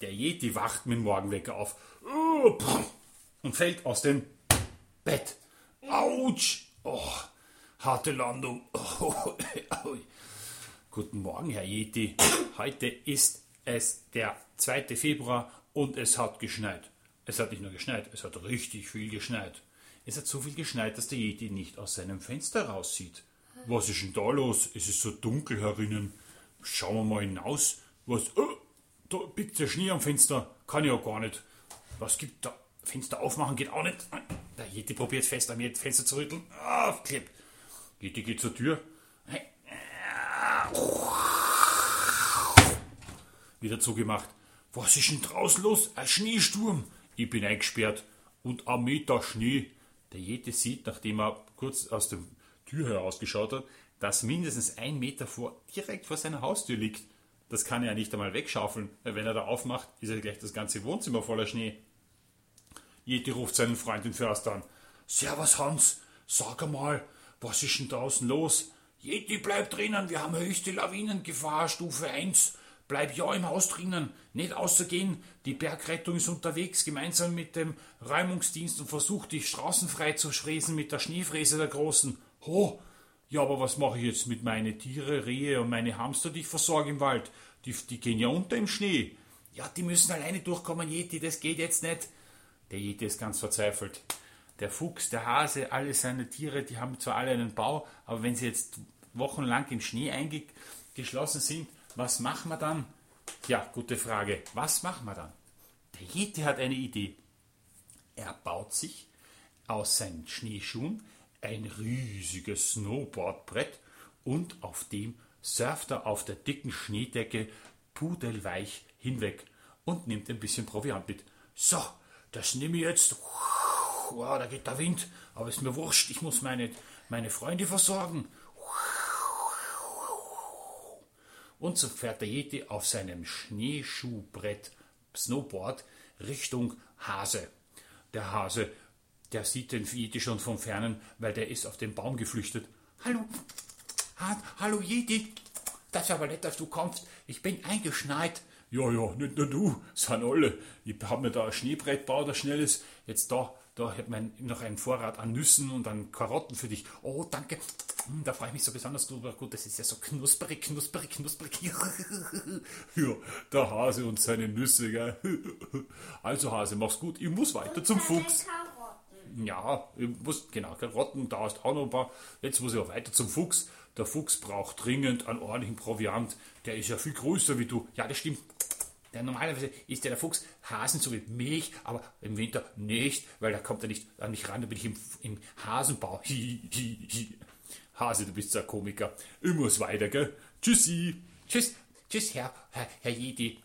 Der Yeti wacht mit dem Morgenwecker auf und fällt aus dem Bett. Autsch! Oh, harte Landung. Guten Morgen, Herr Yeti. Heute ist es der 2. Februar und es hat geschneit. Es hat nicht nur geschneit, es hat richtig viel geschneit. Es hat so viel geschneit, dass der Yeti nicht aus seinem Fenster raussieht. Was ist denn da los? Es ist so dunkel herinnen. Schauen wir mal hinaus. Was? Oh, da biegt der Schnee am Fenster. Kann ich ja gar nicht. Was gibt da? Fenster aufmachen geht auch nicht. Der Yeti probiert fest am Fenster zu rütteln. Ah, klebt. Yeti geht zur Tür. Wieder zugemacht. Was ist denn draußen los? Ein Schneesturm. Ich bin eingesperrt und ein Meter Schnee. Der Jete sieht, nachdem er kurz aus der Tür herausgeschaut hat, dass mindestens ein Meter vor, direkt vor seiner Haustür liegt. Das kann er ja nicht einmal wegschaufeln, weil wenn er da aufmacht, ist ja gleich das ganze Wohnzimmer voller Schnee. Jete ruft seinen Freund den Förster an. Servus Hans, sag einmal, was ist denn draußen los? Jeti, bleib drinnen, wir haben höchste Lawinengefahr, Stufe 1. Bleib ja im Haus drinnen, nicht außergehen. Die Bergrettung ist unterwegs, gemeinsam mit dem Räumungsdienst und versucht, die Straßen frei zu fräsen mit der Schneefräse der Großen. Ho! Ja, aber was mache ich jetzt mit meinen Tiere, Rehe und meine Hamster, die ich versorge im Wald? Die, die gehen ja unter im Schnee. Ja, die müssen alleine durchkommen, Yeti, das geht jetzt nicht. Der Yeti ist ganz verzweifelt. Der Fuchs, der Hase, alle seine Tiere, die haben zwar alle einen Bau, aber wenn sie jetzt wochenlang im Schnee eingeschlossen sind, was machen wir dann? Ja, gute Frage. Was machen wir dann? Der Yeti hat eine Idee. Er baut sich aus seinen Schneeschuhen ein riesiges Snowboardbrett und auf dem surft er auf der dicken Schneedecke pudelweich hinweg und nimmt ein bisschen Proviant mit. So, das nehme ich jetzt. Wow, da geht der Wind, aber ist mir wurscht, ich muss meine, meine Freunde versorgen. und so fährt der Yeti auf seinem Schneeschuhbrett Snowboard Richtung Hase. Der Hase, der sieht den Yeti schon von fernen, weil der ist auf den Baum geflüchtet. Hallo, ha, hallo Yeti, das ist aber nett, dass du kommst. Ich bin eingeschneit. Ja, ja, nicht nur du, sind alle. Ich habe mir da ein Schneebrett gebaut, ein schnelles. Jetzt da da hat man noch einen Vorrat an Nüssen und an Karotten für dich. Oh, danke. Hm, da freue ich mich so besonders drüber. Gut, das ist ja so knusperig, knusperig, knusperig. ja, der Hase und seine Nüsse, gell? Also Hase, mach's gut. Ich muss weiter und zum Fuchs. Karotten. Ja, ich muss, genau, Karotten, da ist auch noch ein paar. Jetzt muss ich auch weiter zum Fuchs. Der Fuchs braucht dringend einen ordentlichen Proviant. Der ist ja viel größer wie du. Ja, das stimmt. Denn normalerweise isst ja der Fuchs Hasen so wie Milch, aber im Winter nicht, weil da kommt er nicht an mich ran, da bin ich im, im Hasenbau. Hi, hi, hi. Hase, du bist so ein Komiker. Ich muss weiter, gell? Tschüssi. Tschüss, tschüss, Herr, Herr, Herr Jedi.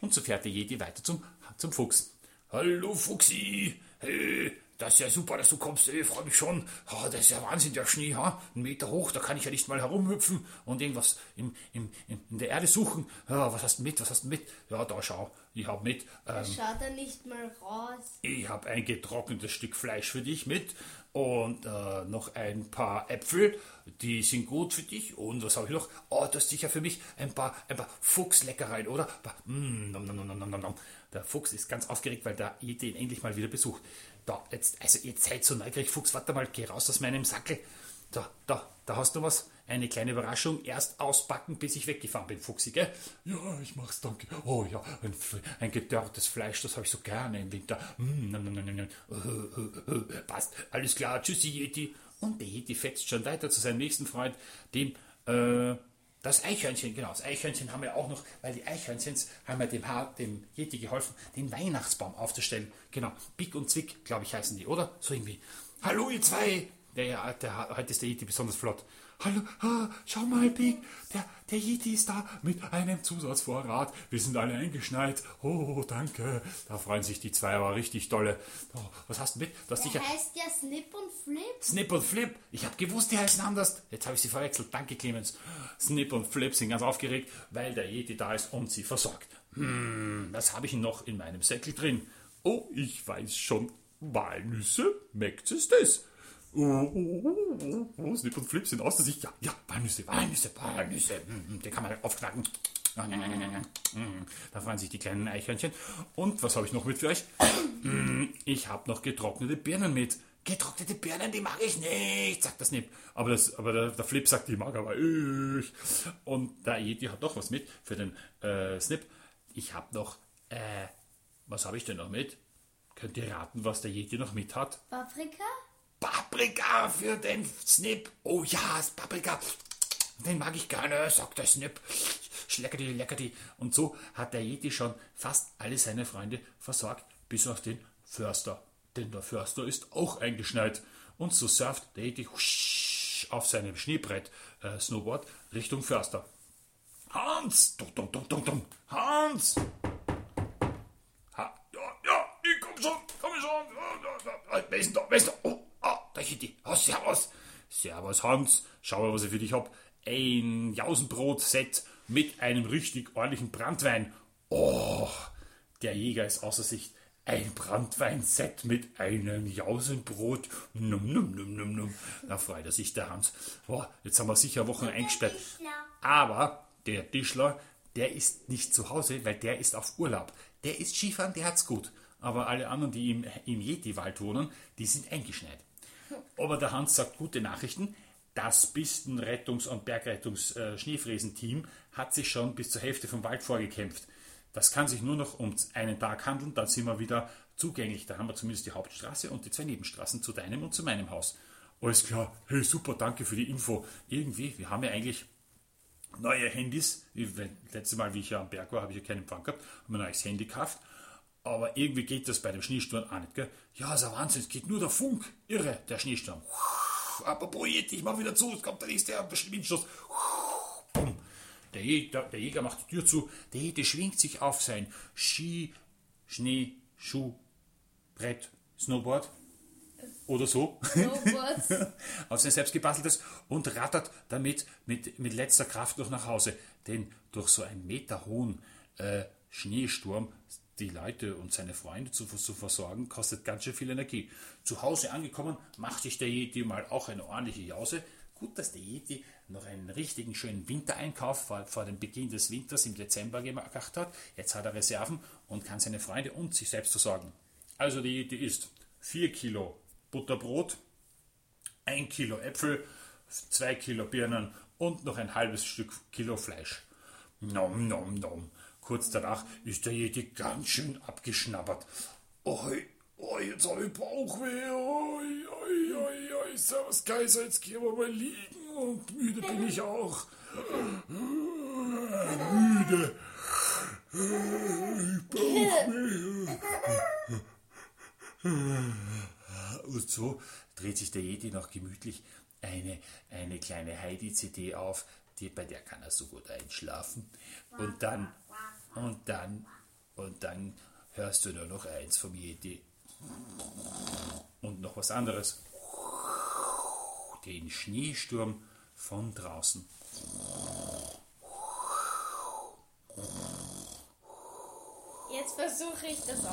Und so fährt der Jedi weiter zum, zum Fuchs. Hallo, Fuchsi. Hey, das ist ja super, dass du kommst, ich freue mich schon. Oh, das ist ja Wahnsinn, der Schnee, ha? ein Meter hoch, da kann ich ja nicht mal herumhüpfen und irgendwas im, im, in der Erde suchen. Ja, was hast du mit, was hast du mit? Ja, da schau, ich habe mit. Ähm, Schaut er nicht mal raus. Ich habe ein getrocknetes Stück Fleisch für dich mit und äh, noch ein paar Äpfel, die sind gut für dich. Und was habe ich noch? Oh, du hast sicher für mich ein paar, ein paar Fuchsleckereien, oder? Mm, nom, nom, nom, nom, nom. Der Fuchs ist ganz aufgeregt, weil der Ede ihn endlich mal wieder besucht. Da, jetzt, also jetzt seid so neugierig, Fuchs, warte mal, geh raus aus meinem Sackel. Da, da, da hast du was. Eine kleine Überraschung. Erst auspacken, bis ich weggefahren bin, Fuchsi, gell? Ja, ich mach's, danke. Oh ja, ein, ein gedörrtes Fleisch, das habe ich so gerne im Winter. Mm, nom, nom, nom, nom. Passt, alles klar, tschüssi, Yeti. Und der Yeti fetzt schon weiter zu seinem nächsten Freund, dem, äh, das Eichhörnchen, genau, das Eichhörnchen haben wir auch noch, weil die Eichhörnchens haben ja dem, Haar, dem Yeti geholfen, den Weihnachtsbaum aufzustellen. Genau, Big und Zwick, glaube ich, heißen die, oder? So irgendwie. Hallo, ihr zwei! Der, der, heute ist der Yeti besonders flott. Hallo, ah, schau mal, Big, der, der Yeti ist da mit einem Zusatzvorrat. Wir sind alle eingeschneit. Oh, danke. Da freuen sich die zwei aber richtig dolle. Oh, was hast du mit? Das der heißt ja Snip und Flip. Snip und Flip. Ich habe gewusst, die heißen anders. Jetzt habe ich sie verwechselt. Danke, Clemens. Snip und Flip sind ganz aufgeregt, weil der Yeti da ist und sie versorgt. Hm, was habe ich noch in meinem Säckel drin? Oh, ich weiß schon. Walnüsse? Merkt es das? Oh, oh, oh, oh, Snip und Flip sind außer sich. Ja, ja, Walnüsse, Walnüsse, Walnüsse. Den kann man aufknacken. Da freuen sich die kleinen Eichhörnchen. Und was habe ich noch mit für euch? Ich habe noch getrocknete Birnen mit. Getrocknete Birnen, die mag ich nicht, sagt das nicht. Aber, das, aber der, der Flip sagt, die mag aber ich. Und der Yeti hat noch was mit für den äh, Snip. Ich habe noch, äh, was habe ich denn noch mit? Könnt ihr raten, was der Yeti noch mit hat? Paprika? Paprika für den Snip. Oh ja, Paprika. Den mag ich gerne, sagt der Snip. Schleckerdi, leckerdi. Und so hat der Yeti schon fast alle seine Freunde versorgt, bis auf den Förster. Denn der Förster ist auch eingeschneit. Und so surft der Yeti auf seinem Schneebrett äh, Snowboard Richtung Förster. Hans! Dum, dum, dum, dum, dum. Hans! Ha, ja, ja, ich komm schon, komm schon. Ja, ja, ja. Wer ist denn da? Wer ist da? Oh, ah, da Yeti. Oh, servus. Servus, Hans. Schau mal, was ich für dich hab. Ein Jausenbrot-Set mit einem richtig ordentlichen Brandwein. Oh, der Jäger ist außer sich. Ein Brandweinset mit einem Jausenbrot. Num, num, num, num, num. Da freut er sich, der Hans. Boah, jetzt haben wir sicher Wochen eingesperrt. Aber der Tischler, der ist nicht zu Hause, weil der ist auf Urlaub. Der ist Skifahren, der hat's gut. Aber alle anderen, die im, im Yeti-Wald wohnen, die sind eingeschneit. Aber der Hans sagt gute Nachrichten. Das Pistenrettungs- und Bergrettungs-Schneefräsen-Team hat sich schon bis zur Hälfte vom Wald vorgekämpft. Das kann sich nur noch um einen Tag handeln, dann sind wir wieder zugänglich. Da haben wir zumindest die Hauptstraße und die zwei Nebenstraßen zu deinem und zu meinem Haus. Alles klar, hey super, danke für die Info. Irgendwie, wir haben ja eigentlich neue Handys. Letztes Mal, wie ich ja am Berg war, habe ich ja keinen Empfang gehabt, habe mir ein neues Handy gekauft. Aber irgendwie geht das bei dem Schneesturm auch nicht, gell? Ja, ist ein Wahnsinn, es geht nur der Funk. Irre, der Schneesturm. Apropos ich mach wieder zu, es kommt der nächste Windstoß. Bumm. Der Jäger, der Jäger macht die Tür zu, der Yeti schwingt sich auf sein Ski, Schnee, Schuh, Brett, Snowboard oder so. Auf sein selbst gebasteltes und rattert damit mit, mit letzter Kraft noch nach Hause. Denn durch so einen Meter hohen äh, Schneesturm die Leute und seine Freunde zu, zu versorgen, kostet ganz schön viel Energie. Zu Hause angekommen, macht sich der Yeti mal auch eine ordentliche Jause. Gut, dass der Yeti noch einen richtigen schönen Wintereinkauf vor, vor dem Beginn des Winters im Dezember gemacht hat. Jetzt hat er Reserven und kann seine Freunde und sich selbst versorgen. Also der Yeti isst 4 Kilo Butterbrot, 1 Kilo Äpfel, 2 Kilo Birnen und noch ein halbes Stück Kilo Fleisch. Nom, nom, nom. Kurz danach ist der Yeti ganz schön abgeschnabbert. Oi, oi, jetzt habe ich Bauchweh. Oi, oi, oi, oi. Servus Kaiser, jetzt gehen wir mal liegen. Und müde bin ich auch. Müde. Bauchweh. Und so dreht sich der Yeti noch gemütlich eine, eine kleine Heidi-CD auf, die, bei der kann er so gut einschlafen. Und dann, und dann, und dann hörst du nur noch eins vom Yeti. Und noch was anderes. Den Schneesturm von draußen. Jetzt versuche ich das auch.